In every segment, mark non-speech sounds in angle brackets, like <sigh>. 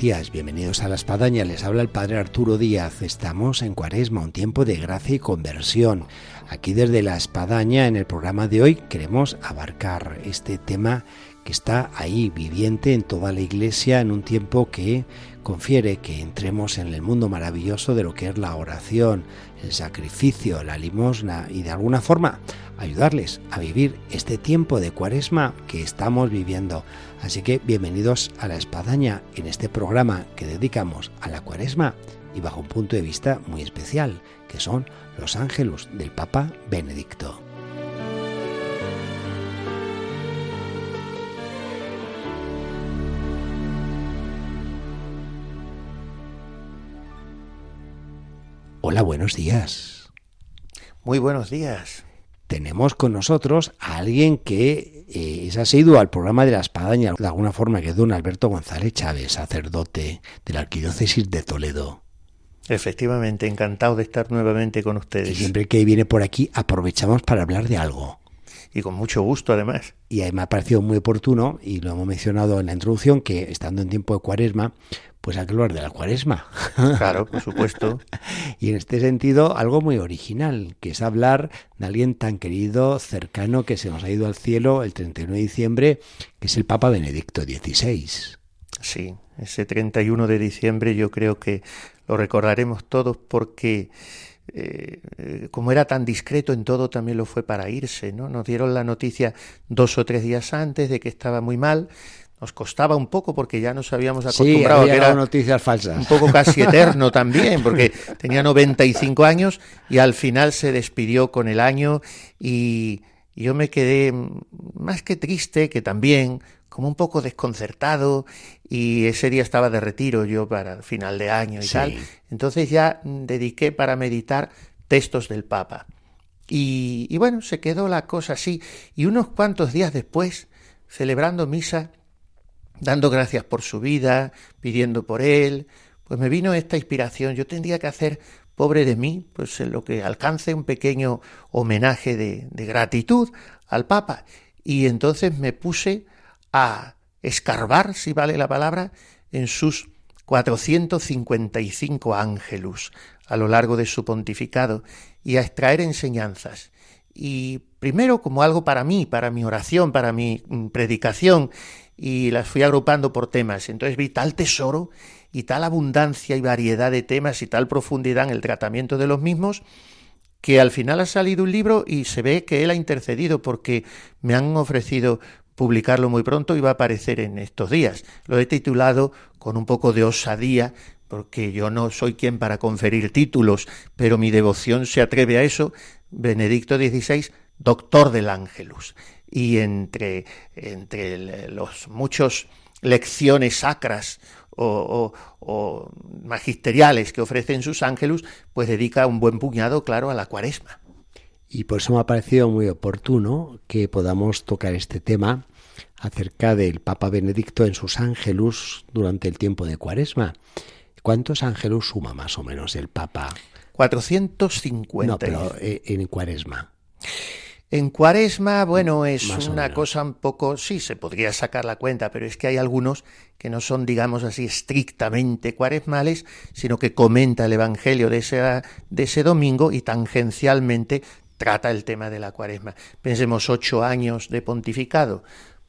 Días, bienvenidos a La Espadaña. Les habla el Padre Arturo Díaz. Estamos en Cuaresma, un tiempo de gracia y conversión. Aquí desde La Espadaña, en el programa de hoy, queremos abarcar este tema que está ahí, viviente en toda la Iglesia, en un tiempo que confiere que entremos en el mundo maravilloso de lo que es la oración, el sacrificio, la limosna y de alguna forma ayudarles a vivir este tiempo de cuaresma que estamos viviendo. Así que bienvenidos a la espadaña en este programa que dedicamos a la cuaresma y bajo un punto de vista muy especial, que son los ángelos del Papa Benedicto. Hola, buenos días. Muy buenos días. Tenemos con nosotros a alguien que eh, es asiduo al programa de la espadaña, de alguna forma, que es don Alberto González Chávez, sacerdote de la Arquidiócesis de Toledo. Efectivamente, encantado de estar nuevamente con ustedes. Y siempre que viene por aquí aprovechamos para hablar de algo. Y con mucho gusto, además. Y me ha parecido muy oportuno, y lo hemos mencionado en la introducción, que estando en tiempo de cuaresma, pues que hablar de la cuaresma. <laughs> Claro, por supuesto. y en este sentido, algo muy original, que es hablar de alguien tan querido, cercano, que se nos ha ido al cielo el 31 de diciembre, que es el Papa Benedicto XVI. Sí, ese 31 de diciembre yo creo que lo recordaremos todos porque eh, como era tan discreto en todo, también lo fue para irse, ¿no? Nos dieron la noticia dos o tres días antes de que estaba muy mal, nos costaba un poco porque ya nos habíamos acostumbrado sí, a que era noticias falsas. un poco casi <laughs> eterno también, porque tenía 95 años y al final se despidió con el año y yo me quedé más que triste, que también como un poco desconcertado y ese día estaba de retiro yo para el final de año y Sí. tal. Entonces ya dediqué para meditar textos del Papa. Y, y bueno, se quedó la cosa así. Y unos cuantos días después, celebrando misa, dando gracias por su vida, pidiendo por él, pues me vino esta inspiración. Yo tendría que hacer, pobre de mí, pues en lo que alcance un pequeño homenaje de, de gratitud al Papa. Y entonces me puse a escarbar, si vale la palabra, en sus 455 ángelus a lo largo de su pontificado y a extraer enseñanzas. Y primero como algo para mí, para mi oración, para mi mm, predicación, y las fui agrupando por temas. Entonces vi tal tesoro y tal abundancia y variedad de temas y tal profundidad en el tratamiento de los mismos que al final ha salido un libro y se ve que él ha intercedido porque me han ofrecido publicarlo muy pronto y va a aparecer en estos días. Lo he titulado con un poco de osadía porque yo no soy quien para conferir títulos, pero mi devoción se atreve a eso. Benedicto XVI, doctor del Ángelus. Y entre, entre los muchos lecciones sacras o, o, o, magisteriales que ofrecen sus ángelus, pues dedica un buen puñado, claro, a la cuaresma. Y por eso me ha parecido muy oportuno que podamos tocar este tema acerca del Papa Benedicto en sus ángelus durante el tiempo de cuaresma. ¿Cuántos ángelus suma más o menos el Papa? 450. No, pero eh, en cuaresma. En cuaresma, bueno, es Más o una cosa un poco, sí, se podría sacar la cuenta, pero es que hay algunos que no son, digamos así, estrictamente cuaresmales, sino que comenta el Evangelio de ese, de ese domingo y tangencialmente trata el tema de la cuaresma. Pensemos ocho años de pontificado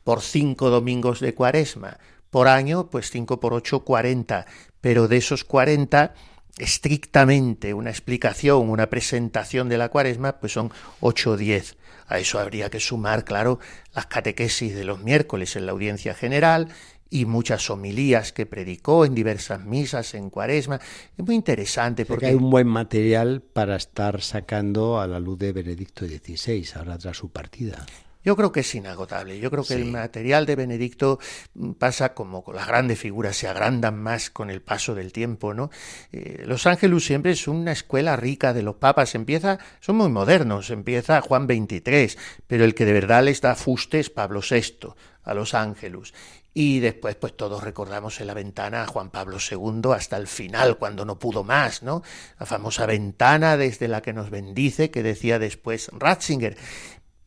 por cinco domingos de cuaresma. Por año, pues cinco por ocho, cuarenta. Pero de esos cuarenta, estrictamente una explicación, una presentación de la cuaresma, pues son ocho o diez. A eso habría que sumar, claro, las catequesis de los miércoles en la audiencia general y muchas homilías que predicó en diversas misas en cuaresma. Es muy interesante Porque porque hay un buen material para estar sacando a la luz de Benedicto XVI, ahora tras su partida. Yo creo que es inagotable. Yo creo que el material de Benedicto mm, pasa como las grandes figuras, se agrandan más con el paso del tiempo, ¿no? Eh, los Ángelus siempre es una escuela rica de los papas. Empieza, son muy modernos, empieza Juan XXIII, pero el que de verdad les da fuste es Pablo VI a los Ángelus. Y después, pues todos recordamos en la ventana a Juan Pablo II hasta el final, cuando no pudo más, ¿no? La famosa ventana desde la que nos bendice, que decía después Ratzinger.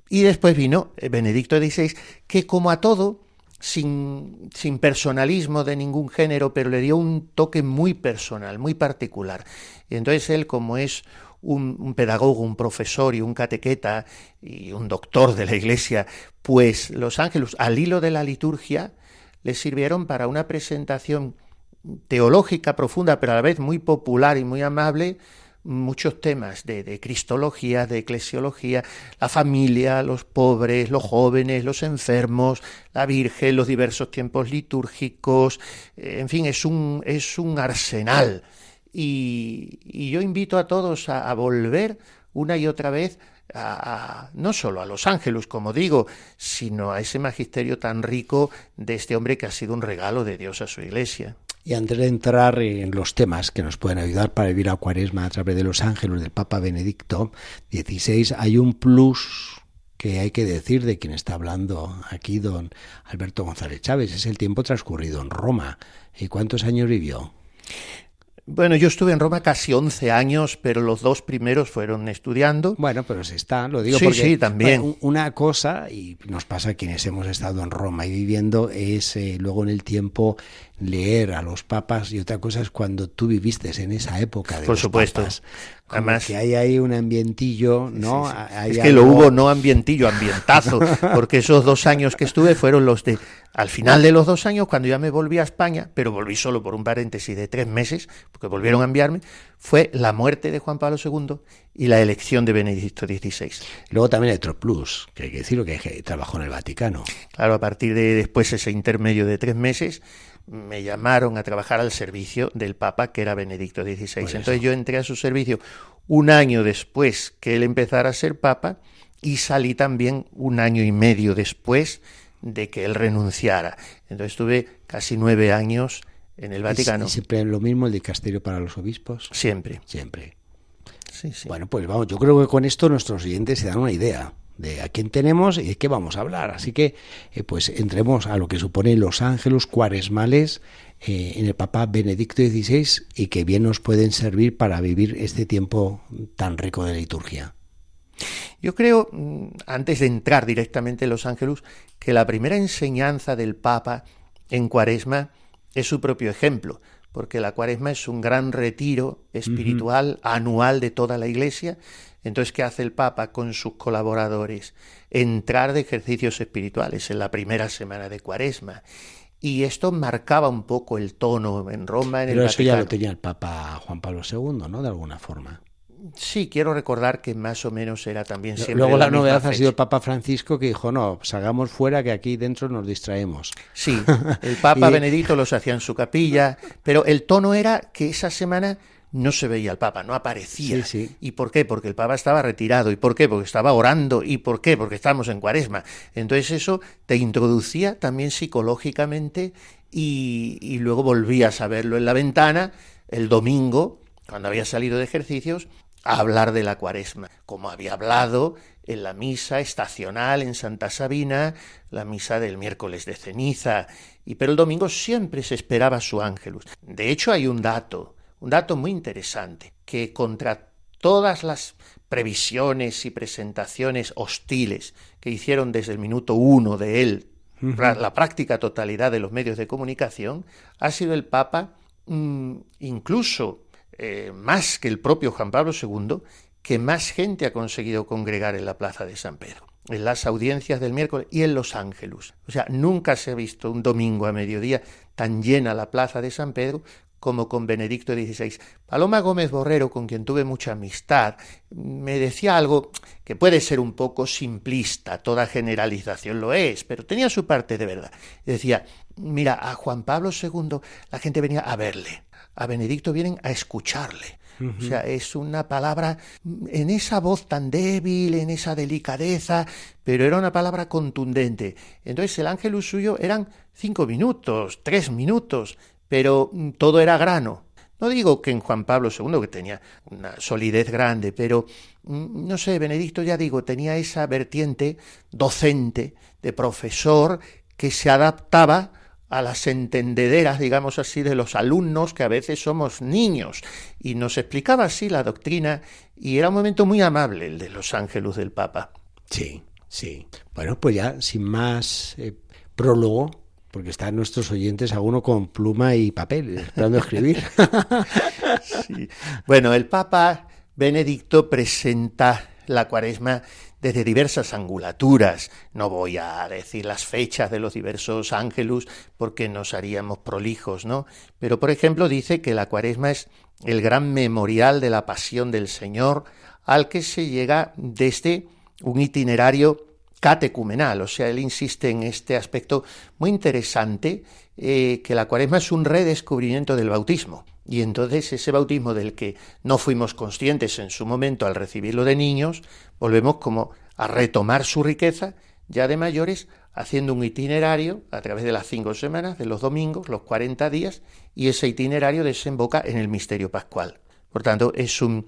Y después vino Benedicto XVI, que como a todo, sin, sin, personalismo de ningún género, pero le dio un toque muy personal, muy particular. Y entonces él, como es un, un, pedagogo, un profesor y un catequeta y un doctor de la Iglesia, pues los ángeles, al hilo de la liturgia, les sirvieron para una presentación teológica profunda, pero a la vez muy popular y muy amable, muchos temas de, cristología, de eclesiología, la familia, los pobres, los jóvenes, los enfermos, la Virgen, los diversos tiempos litúrgicos, eh, en fin, es un, es un arsenal. Y, yo invito a todos a, volver una y otra vez a, no solo a los ángeles, como digo, sino a ese magisterio tan rico de este hombre que ha sido un regalo de Dios a su iglesia. Y antes de entrar en los temas que nos pueden ayudar para vivir a Cuaresma a través de los ángeles del Papa Benedicto XVI, hay un plus que hay que decir de quien está hablando aquí, don Alberto González Chávez. Es el tiempo transcurrido en Roma. ¿Y cuántos años vivió? Bueno, yo estuve en Roma casi 11 años, pero los dos primeros fueron estudiando. Bueno, pero se está, lo digo sí, porque sí, también. una cosa, y nos pasa a quienes hemos estado en Roma y viviendo, es eh, luego en el tiempo leer a los papas y otra cosa es cuando tú viviste en esa época de Por los supuesto. papas. Además, que hay ahí un ambientillo, ¿no? es que lo hubo no ambientillo, ambientazo, <laughs> porque esos dos años que estuve fueron los de, al final de los dos años, cuando ya me volví a España, pero volví solo por un paréntesis de tres meses, porque volvieron a enviarme, fue la muerte de Juan Pablo II y la elección de Benedicto XVI. Luego también hay otro plus, que hay que decirlo, que trabajó en el Vaticano. Claro, a partir de después ese intermedio de tres meses, me llamaron a trabajar al servicio del Papa, que era Benedicto XVI. Entonces yo entré a su servicio un año después que él empezara a ser Papa y salí también un año y medio después de que él renunciara. Entonces estuve casi nueve años en el Vaticano. ¿Y siempre lo mismo el dicasterio para los obispos? Siempre. Siempre. Sí, sí. Bueno, pues vamos, yo creo que con esto nuestros oyentes se dan una idea de a quién tenemos y de qué vamos a hablar. Así que, eh, pues entremos a lo que supone los ángeles cuaresmales eh, en el Papa Benedicto XVI y que bien nos pueden servir para vivir este tiempo tan rico de liturgia. Yo creo, mm, antes de entrar directamente en los ángeles, que la primera enseñanza del Papa en cuaresma es su propio ejemplo porque la cuaresma es un gran retiro espiritual anual de toda la Iglesia. Entonces, ¿qué hace el Papa con sus colaboradores? Entrar de ejercicios espirituales en la primera semana de cuaresma. Y esto marcaba un poco el tono en Roma, en Pero el eso ya lo tenía el Papa Juan Pablo II, ¿no? De alguna forma. Sí, quiero recordar que más o menos era también siempre. Luego la, la novedad ha sido el Papa Francisco que dijo, no, salgamos fuera que aquí dentro nos distraemos. Sí, <laughs> el Papa Benedicto los hacía en su capilla, pero el tono era que esa semana no se veía el Papa, no aparecía. Sí, sí. ¿Y por qué? Porque el Papa estaba retirado. ¿Y por qué? Porque estaba orando. ¿Y por qué? Porque estábamos en cuaresma. Entonces eso te introducía también psicológicamente y, y luego volvías a verlo en la ventana el domingo, cuando había salido de ejercicios, a hablar de la cuaresma, como había hablado en la misa estacional en Santa Sabina, la misa del miércoles de ceniza, y pero el domingo siempre se esperaba su ángelus. De hecho, hay un dato, un dato muy interesante, que contra todas las previsiones y presentaciones hostiles que hicieron desde el minuto uno de él, la práctica totalidad de los medios de comunicación, ha sido el Papa mm, incluso eh, más que el propio Juan Pablo II, que más gente ha conseguido congregar en la Plaza de San Pedro, en las audiencias del miércoles y en Los Ángeles. O sea, nunca se ha visto un domingo a mediodía tan llena la Plaza de San Pedro como con Benedicto XVI. Paloma Gómez Borrero, con quien tuve mucha amistad, me decía algo que puede ser un poco simplista, toda generalización lo es, pero tenía su parte de verdad. Decía, mira, a Juan Pablo II la gente venía a verle, a Benedicto vienen a escucharle, O sea, es una palabra en esa voz tan débil, en esa delicadeza, pero era una palabra contundente. Entonces el ángel suyo eran cinco minutos, tres minutos, pero mm, todo era grano. No digo que en Juan Pablo II, que tenía una solidez grande, pero mm, no sé, Benedicto ya digo, tenía esa vertiente docente, de profesor, que se adaptaba a las entendederas, digamos así, de los alumnos, que a veces somos niños, y nos explicaba así la doctrina, y era un momento muy amable el de los ángeles del Papa. Sí, sí. Bueno, pues ya, sin más eh, prólogo, porque están nuestros oyentes a uno con pluma y papel, esperando escribir. <laughs> Bueno, el Papa Benedicto presenta la cuaresma desde diversas angulaturas. No voy a decir las fechas de los diversos ángelus porque nos haríamos prolijos, ¿no? Pero, por ejemplo, dice que la cuaresma es el gran memorial de la pasión del Señor al que se llega desde un itinerario catecumenal, o sea, él insiste en este aspecto muy interesante, eh, que la cuaresma es un redescubrimiento del bautismo. Y entonces ese bautismo del que no fuimos conscientes en su momento al recibirlo de niños, volvemos como a retomar su riqueza ya de mayores, haciendo un itinerario a través de las cinco semanas, de los domingos, los cuarenta días, y ese itinerario desemboca en el misterio pascual. Por tanto, es un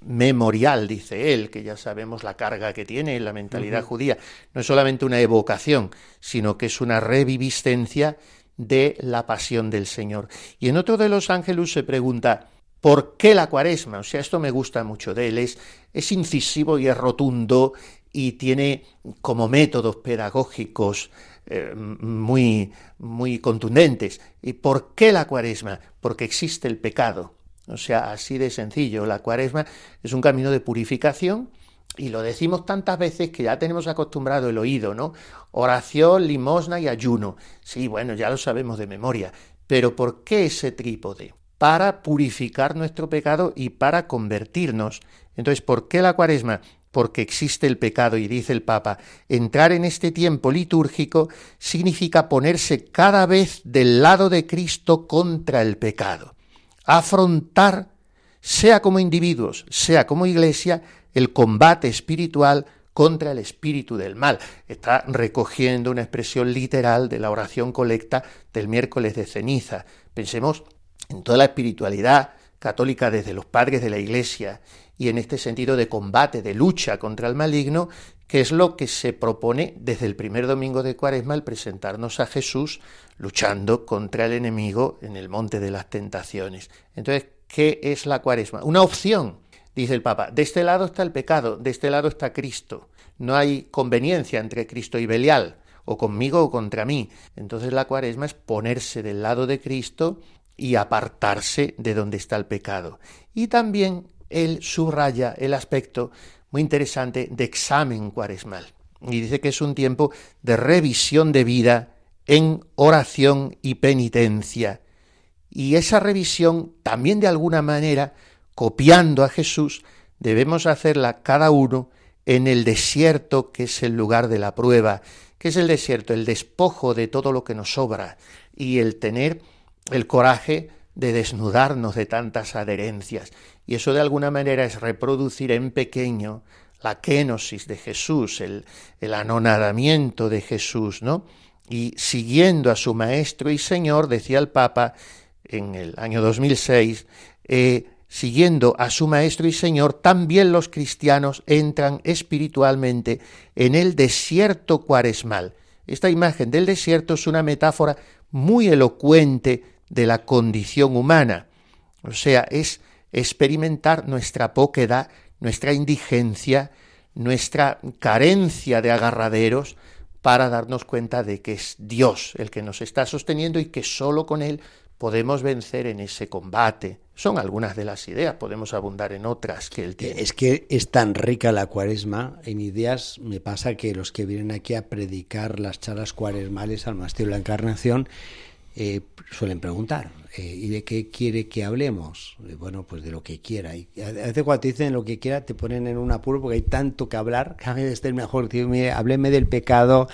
memorial, dice él, que ya sabemos la carga que tiene en la mentalidad judía. No es solamente una evocación, sino que es una reviviscencia de la pasión del Señor. Y en otro de los ángeles se pregunta, ¿por qué la cuaresma? O sea, esto me gusta mucho de él, es, es incisivo y es rotundo y tiene como métodos pedagógicos eh, muy, muy contundentes. ¿Y por qué la cuaresma? Porque existe el pecado. O sea, así de sencillo. La cuaresma es un camino de purificación y lo decimos tantas veces que ya tenemos acostumbrado el oído, ¿no? Oración, limosna y ayuno. Sí, bueno, ya lo sabemos de memoria. Pero ¿por qué ese trípode? Para purificar nuestro pecado y para convertirnos. Entonces, ¿por qué la cuaresma? Porque existe el pecado y dice el Papa, entrar en este tiempo litúrgico significa ponerse cada vez del lado de Cristo contra el pecado afrontar, sea como individuos, sea como iglesia, el combate espiritual contra el espíritu del mal. Está recogiendo una expresión literal de la oración colecta del miércoles de ceniza. Pensemos en toda la espiritualidad católica desde los padres de la Iglesia y en este sentido de combate, de lucha contra el maligno, que es lo que se propone desde el primer domingo de Cuaresma el presentarnos a Jesús luchando contra el enemigo en el monte de las tentaciones. Entonces, ¿qué es la Cuaresma? Una opción, dice el Papa. De este lado está el pecado, de este lado está Cristo. No hay conveniencia entre Cristo y Belial, o conmigo o contra mí. Entonces la Cuaresma es ponerse del lado de Cristo y apartarse de donde está el pecado. Y también él subraya el aspecto muy interesante de examen cuaresmal. Y dice que es un tiempo de revisión de vida en oración y penitencia. Y esa revisión también de alguna manera, copiando a Jesús, debemos hacerla cada uno en el desierto que es el lugar de la prueba. que es el desierto? El despojo de todo lo que nos sobra y el tener el coraje de desnudarnos de tantas adherencias. Y eso de alguna manera es reproducir en pequeño la kenosis de Jesús, el, el anonadamiento de Jesús, ¿no? Y siguiendo a su Maestro y Señor, decía el Papa en el año 2006, eh, siguiendo a su Maestro y Señor, también los cristianos entran espiritualmente en el desierto cuaresmal. Esta imagen del desierto es una metáfora muy elocuente de la condición humana. O sea, es experimentar nuestra poquedad, nuestra indigencia, nuestra carencia de agarraderos, para darnos cuenta de que es Dios el que nos está sosteniendo y que sólo con Él podemos vencer en ese combate. Son algunas de las ideas, podemos abundar en otras que Él tiene. Es que es tan rica la cuaresma, en ideas me pasa que los que vienen aquí a predicar las charlas cuaresmales al Monasterio de la Encarnación eh, suelen preguntar, eh, ¿y de qué quiere que hablemos? Eh, bueno, pues de lo que quiera. Y a veces cuando te dicen lo que quiera, te ponen en un apuro porque hay tanto que hablar, que a veces es mejor, decir, hábleme del pecado,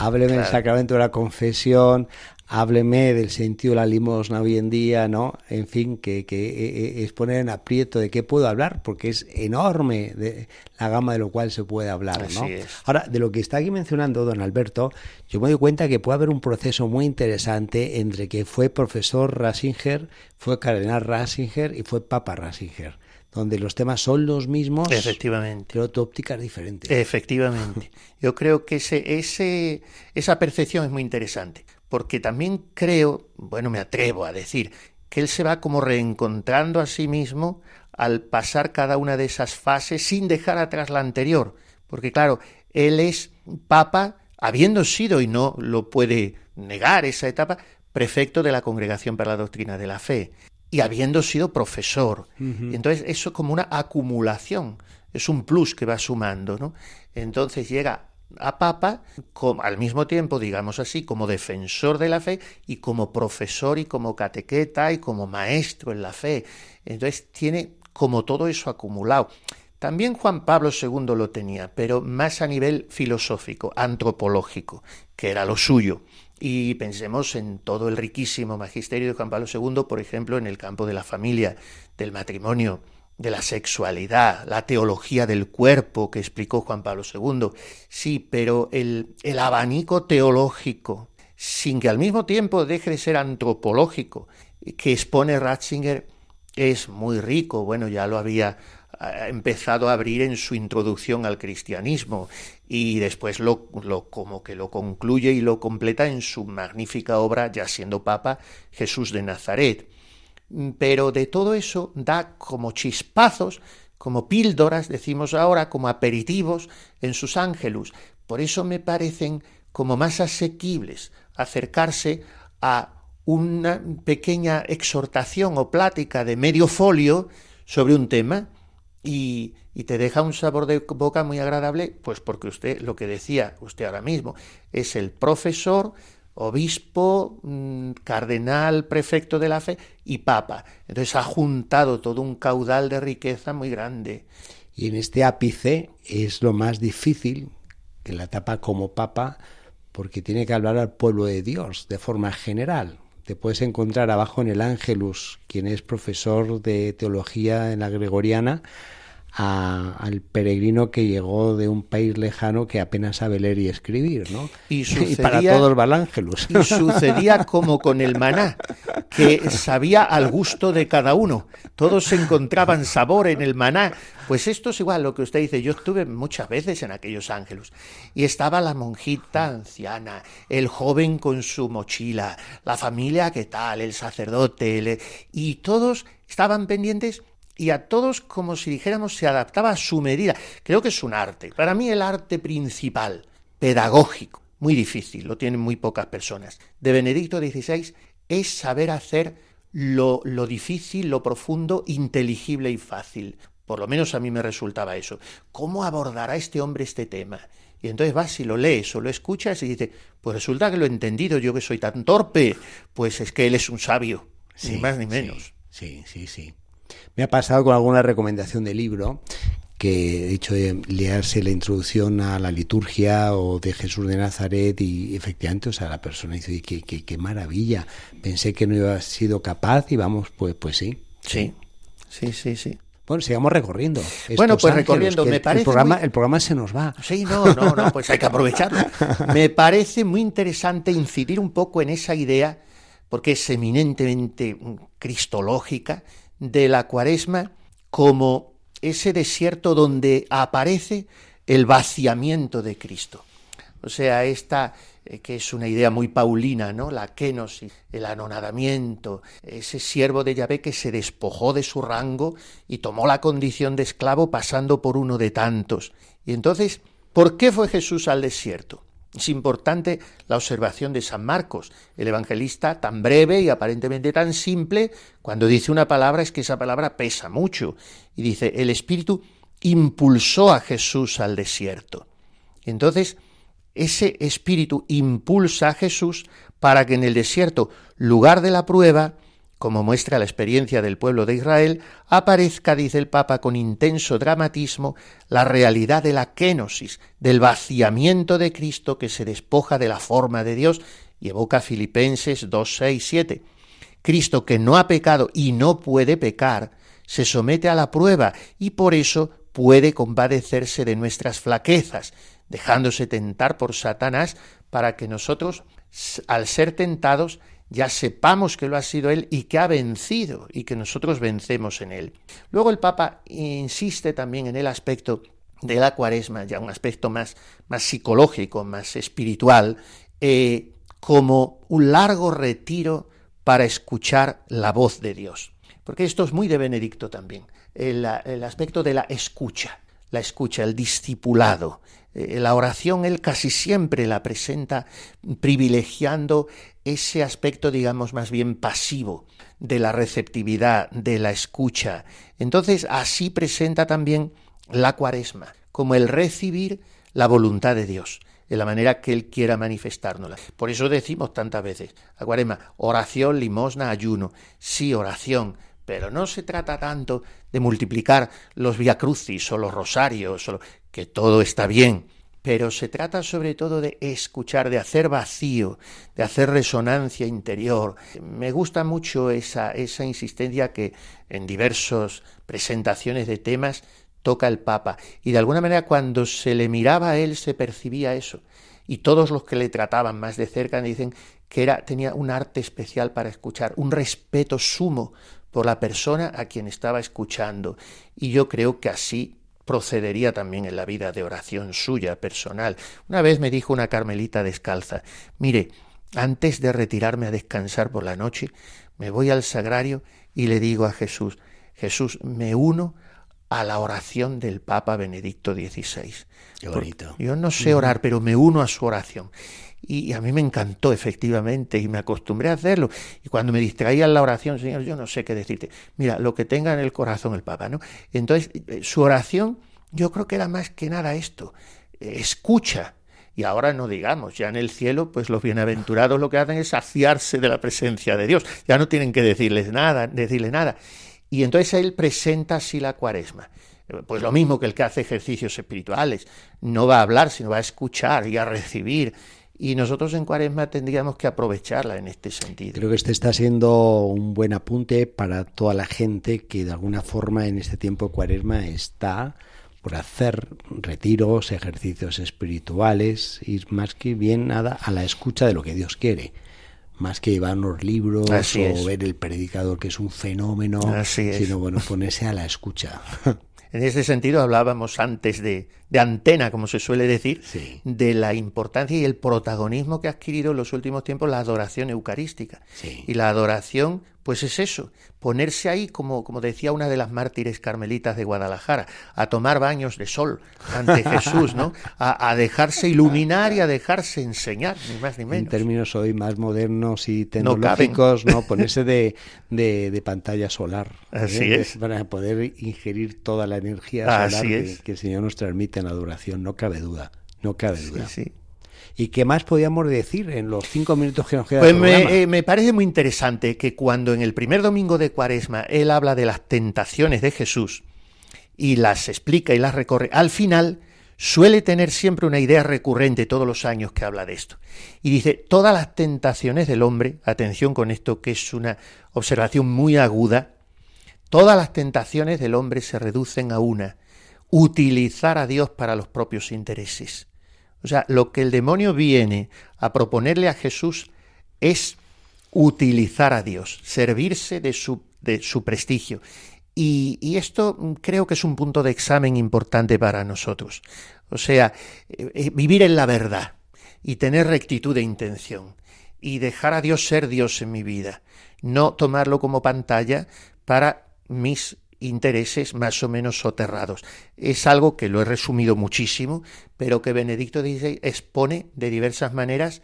hábleme del sacramento de la confesión, hábleme del sentido de la limosna hoy en día, ¿no? En fin, que, que eh, eh, es poner en aprieto de qué puedo hablar, porque es enorme de la gama de lo cual se puede hablar, ¿no? Ahora, de lo que está aquí mencionando don Alberto, yo me doy cuenta que puede haber un proceso muy interesante entre que fue profesor Ratzinger, fue cardenal Ratzinger y fue papa Ratzinger donde los temas son los mismos, efectivamente, pero tu óptica es diferente. Efectivamente. <laughs> Yo creo que ese, ese, esa percepción es muy interesante, porque también creo, bueno, me atrevo a decir, que él se va como reencontrando a sí mismo al pasar cada una de esas fases sin dejar atrás la anterior, porque claro, él es papa, habiendo sido, y no lo puede negar esa etapa, prefecto de la Congregación para la Doctrina de la Fe, y habiendo sido profesor. y entonces eso es como una acumulación, es un plus que va sumando, ¿no? Entonces llega a Papa como, al mismo tiempo, digamos así, como defensor de la fe y como profesor y como catequeta y como maestro en la fe. Entonces tiene como todo eso acumulado. También Juan Pablo II lo tenía, pero más a nivel filosófico, antropológico, que era lo suyo. Y pensemos en todo el riquísimo magisterio de Juan Pablo II, por ejemplo, en el campo de la familia, del matrimonio, de la sexualidad, la teología del cuerpo que explicó Juan Pablo II. Sí, pero el, el abanico teológico, sin que al mismo tiempo deje de ser antropológico, que expone Ratzinger, es muy rico. Bueno, ya lo había eh, empezado a abrir en su introducción al cristianismo y después lo, lo, como que lo concluye y lo completa en su magnífica obra, ya siendo papa, Jesús de Nazaret pero de todo eso da como chispazos, como píldoras, decimos ahora, como aperitivos en sus ángelus. Por eso me parecen como más asequibles acercarse a una pequeña exhortación o plática de medio folio sobre un tema y, te deja un sabor de boca muy agradable, pues porque usted, lo que decía usted ahora mismo, es el profesor obispo, mm, cardenal, prefecto de la fe y papa. Entonces ha juntado todo un caudal de riqueza muy grande. Y en este ápice es lo más difícil, que la etapa como papa, porque tiene que hablar al pueblo de Dios de forma general. Te puedes encontrar abajo en el Ángelus, quien es profesor de teología en la Gregoriana, al peregrino que llegó de un país lejano que apenas sabe leer y escribir, ¿no? Y, <laughs> para todos Valángelos. Y sucedía como con el maná, que sabía al gusto de cada uno. Todos encontraban sabor en el maná. Pues esto es igual lo que usted dice. Yo estuve muchas veces en aquellos ángeles y estaba la monjita anciana, el joven con su mochila, la familia que tal, el sacerdote, y todos estaban pendientes y a todos como si dijéramos se adaptaba a su medida. Creo que es un arte. Para mí el arte principal, pedagógico, muy difícil, lo tienen muy pocas personas, de Benedicto XVI es saber hacer lo, lo difícil, lo profundo, inteligible y fácil. Por lo menos a mí me resultaba eso. ¿Cómo abordará este hombre este tema? Y entonces vas y lo lees o lo escuchas y dices, pues resulta que lo he entendido, yo que soy tan torpe, pues es que él es un sabio, ni más ni menos. Sí, sí, sí. Me ha pasado con alguna recomendación de libro que he dicho de leerse la introducción a la liturgia o de Jesús de Nazaret y efectivamente, o sea, la persona dice, qué, qué, qué maravilla, pensé que no iba a sido capaz y vamos, pues, pues sí. Sí, sí, sí, sí. Bueno, sigamos recorriendo. Bueno, pues recorriendo, me parece. El programa, el programa se nos va. Sí, no, no, no, pues hay que aprovecharlo. <laughs> me parece muy interesante incidir un poco en esa idea, porque es eminentemente cristológica, de la cuaresma como ese desierto donde aparece el vaciamiento de Cristo. O sea, esta eh, que es una idea muy paulina, ¿no? La kenosis, el anonadamiento, ese siervo de Yahvé que se despojó de su rango y tomó la condición de esclavo pasando por uno de tantos. Y entonces, ¿por qué fue Jesús al desierto? Es importante la observación de San Marcos, el evangelista tan breve y aparentemente tan simple, cuando dice una palabra es que esa palabra pesa mucho. Y dice, el Espíritu impulsó a Jesús al desierto. Entonces, ese Espíritu impulsa a Jesús para que en el desierto, lugar de la prueba, como muestra la experiencia del pueblo de Israel, aparezca, dice el Papa con intenso dramatismo, la realidad de la kenosis, del vaciamiento de Cristo que se despoja de la forma de Dios y evoca Filipenses 2, 6, 7. Cristo que no ha pecado y no puede pecar, se somete a la prueba y por eso puede compadecerse de nuestras flaquezas, dejándose tentar por Satanás para que nosotros, al ser tentados, ya sepamos que lo ha sido Él y que ha vencido y que nosotros vencemos en Él. Luego el Papa insiste también en el aspecto de la cuaresma, ya un aspecto más, más psicológico, más espiritual, eh, como un largo retiro para escuchar la voz de Dios. Porque esto es muy de Benedicto también, el, el aspecto de la escucha, la escucha, el discipulado, eh, la oración él casi siempre la presenta privilegiando ese aspecto, digamos, más bien pasivo de la receptividad, de la escucha. Entonces, así presenta también la cuaresma, como el recibir la voluntad de Dios, de la manera que Él quiera manifestárnosla. Por eso decimos tantas veces, la cuaresma, oración, limosna, ayuno. Sí, oración, pero no se trata tanto de multiplicar los viacrucis o los rosarios, o que todo está bien, pero se trata sobre todo de escuchar, de hacer vacío, de hacer resonancia interior. Me gusta mucho esa, esa insistencia que en diversas presentaciones de temas toca el Papa. Y de alguna manera cuando se le miraba a él se percibía eso. Y todos los que le trataban más de cerca dicen que era, tenía un arte especial para escuchar, un respeto sumo por la persona a quien estaba escuchando. Y yo creo que así procedería también en la vida de oración suya personal. Una vez me dijo una carmelita descalza, mire, antes de retirarme a descansar por la noche, me voy al sagrario y le digo a Jesús, Jesús, me uno a la oración del Papa Benedicto XVI. Qué bonito. Yo no sé orar, pero me uno a su oración. Y a mí me encantó efectivamente y me acostumbré a hacerlo. Y cuando me distraía en la oración, Señor, yo no sé qué decirte. Mira, lo que tenga en el corazón el Papa, ¿no? Entonces, eh, su oración, yo creo que era más que nada esto, eh, escucha. Y ahora no digamos, ya en el cielo, pues los bienaventurados lo que hacen es saciarse de la presencia de Dios. Ya no tienen que decirles nada, decirle nada. Y entonces él presenta así la cuaresma. Pues lo mismo que el que hace ejercicios espirituales. No va a hablar, sino va a escuchar y a recibir y nosotros en Cuaresma tendríamos que aprovecharla en este sentido. Creo que este está siendo un buen apunte para toda la gente que de alguna forma en este tiempo de Cuaresma está por hacer retiros, ejercicios espirituales, ir más que bien nada a la escucha de lo que Dios quiere más que llevar unos libros o ver el predicador que es un fenómeno, sino bueno, ponerse a la escucha. <laughs> En ese sentido hablábamos antes de, de antena, como se suele decir, de la importancia y el protagonismo que ha adquirido en los últimos tiempos la adoración eucarística. Y la adoración pues es eso, ponerse ahí, como, como decía una de las mártires carmelitas de Guadalajara, a tomar baños de sol ante <laughs> Jesús, ¿no? A, dejarse iluminar y a dejarse enseñar, ni más ni menos. En términos hoy más modernos y tecnológicos, ¿no? Ponerse de, de, pantalla solar. ¿eh? Así es. Para poder ingerir toda la energía solar que, que, el Señor nos transmite en adoración, no cabe duda. No cabe duda. Sí, sí. ¿Y qué más podíamos decir en los cinco minutos que nos quedan? Pues me, eh, me, parece muy interesante que cuando en el primer domingo de Cuaresma él habla de las tentaciones de Jesús y las explica y las recorre, al final suele tener siempre una idea recurrente todos los años que habla de esto. Y dice, todas las tentaciones del hombre, atención con esto que es una observación muy aguda, todas las tentaciones del hombre se reducen a una, utilizar a Dios para los propios intereses. O sea, lo que el demonio viene a proponerle a Jesús es utilizar a Dios, servirse de su, de su prestigio. Y, y, esto creo que es un punto de examen importante para nosotros. O sea, eh, eh, vivir en la verdad y tener rectitud de intención y dejar a Dios ser Dios en mi vida, no tomarlo como pantalla para mis intereses más o menos soterrados. Es algo que lo he resumido muchísimo, pero que Benedicto XVI expone de diversas maneras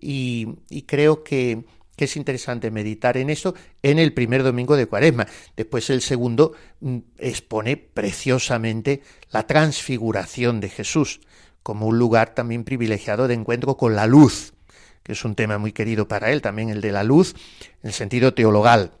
y, creo que, que es interesante meditar en eso en el primer domingo de Cuaresma. Después el segundo mm, expone preciosamente la transfiguración de Jesús como un lugar también privilegiado de encuentro con la luz, que es un tema muy querido para él, también el de la luz, en el sentido teologal,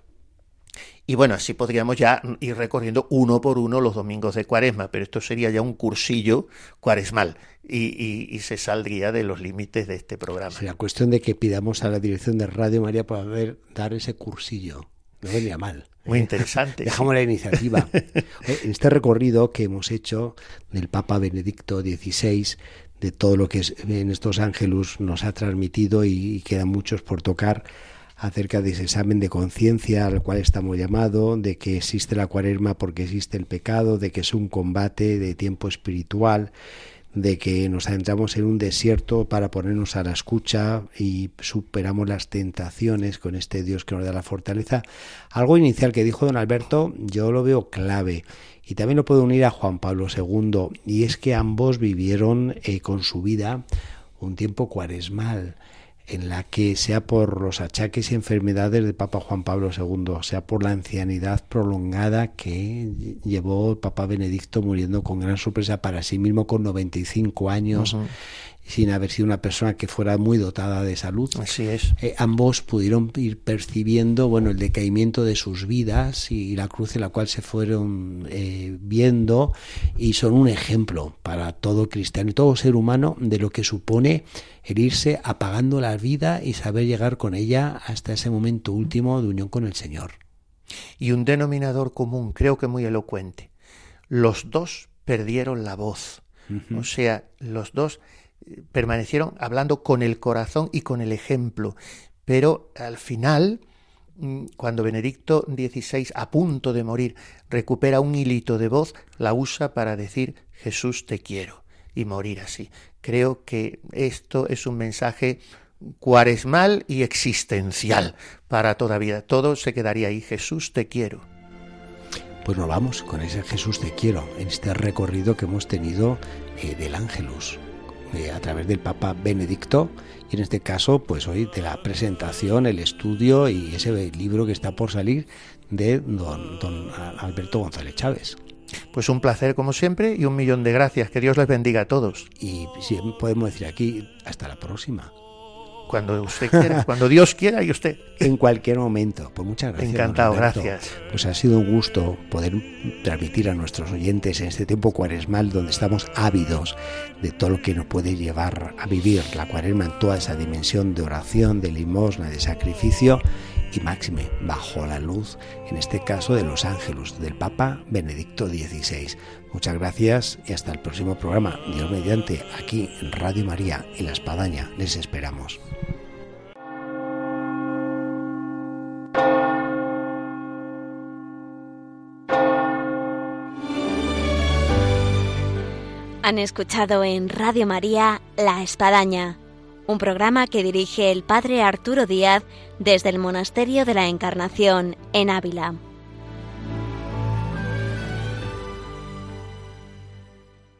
Y bueno, así podríamos ya ir recorriendo uno por uno los domingos de cuaresma, pero esto sería ya un cursillo cuaresmal y, se saldría de los límites de este programa. la cuestión de que pidamos a la dirección de Radio María para ver, dar ese cursillo. No venía mal. Muy interesante. Dejamos la iniciativa. <laughs> en este recorrido que hemos hecho del Papa Benedicto XVI, de todo lo que en estos ángeles nos ha transmitido y, quedan muchos por tocar acerca de ese examen de conciencia al cual estamos llamados, de que existe la cuaresma porque existe el pecado, de que es un combate de tiempo espiritual, de que nos adentramos en un desierto para ponernos a la escucha y superamos las tentaciones con este Dios que nos da la fortaleza. Algo inicial que dijo don Alberto, yo lo veo clave y también lo puedo unir a Juan Pablo II y es que ambos vivieron eh, con su vida un tiempo cuaresmal en la que sea por los achaques y enfermedades del Papa Juan Pablo II, sea por la ancianidad prolongada que llevó Papa Benedicto muriendo con gran sorpresa para sí mismo con 95 años sin haber sido una persona que fuera muy dotada de salud. Así es. Eh, ambos pudieron ir percibiendo bueno el decaimiento de sus vidas y la cruz en la cual se fueron eh, viendo y son un ejemplo para todo cristiano y todo ser humano de lo que supone el irse apagando la vida y saber llegar con ella hasta ese momento último de unión con el Señor. Y un denominador común, creo que muy elocuente. Los dos perdieron la voz. O sea, los dos permanecieron hablando con el corazón y con el ejemplo. Pero al final, mm, cuando Benedicto XVI, a punto de morir, recupera un hilito de voz, la usa para decir Jesús te quiero y morir así. Creo que esto es un mensaje cuaresmal y existencial para toda vida. Todo se quedaría ahí, Jesús te quiero. Pues nos vamos con ese Jesús te quiero en este recorrido que hemos tenido eh, del Ángelus a través del Papa Benedicto y en este caso pues hoy de la presentación, el estudio y ese libro que está por salir de don, don Alberto González Chávez. Pues un placer como siempre y un millón de gracias. Que Dios les bendiga a todos. Y si podemos decir aquí, hasta la próxima. Cuando usted quiera, <laughs> cuando Dios quiera y usted. En cualquier momento. Pues muchas gracias. Encantado, gracias. Pues ha sido un gusto poder transmitir a nuestros oyentes en este tiempo cuaresmal donde estamos ávidos de todo lo que nos puede llevar a vivir la cuaresma en toda esa dimensión de oración, de limosna, de sacrificio y máxime bajo la luz, en este caso de los ángeles del Papa Benedicto XVI. Muchas gracias y hasta el próximo programa. Dios mediante, aquí en Radio María, en La Espadaña. Les esperamos. Han escuchado en Radio María La Espadaña, un programa que dirige el Padre Arturo Díaz desde el Monasterio de la Encarnación en Ávila.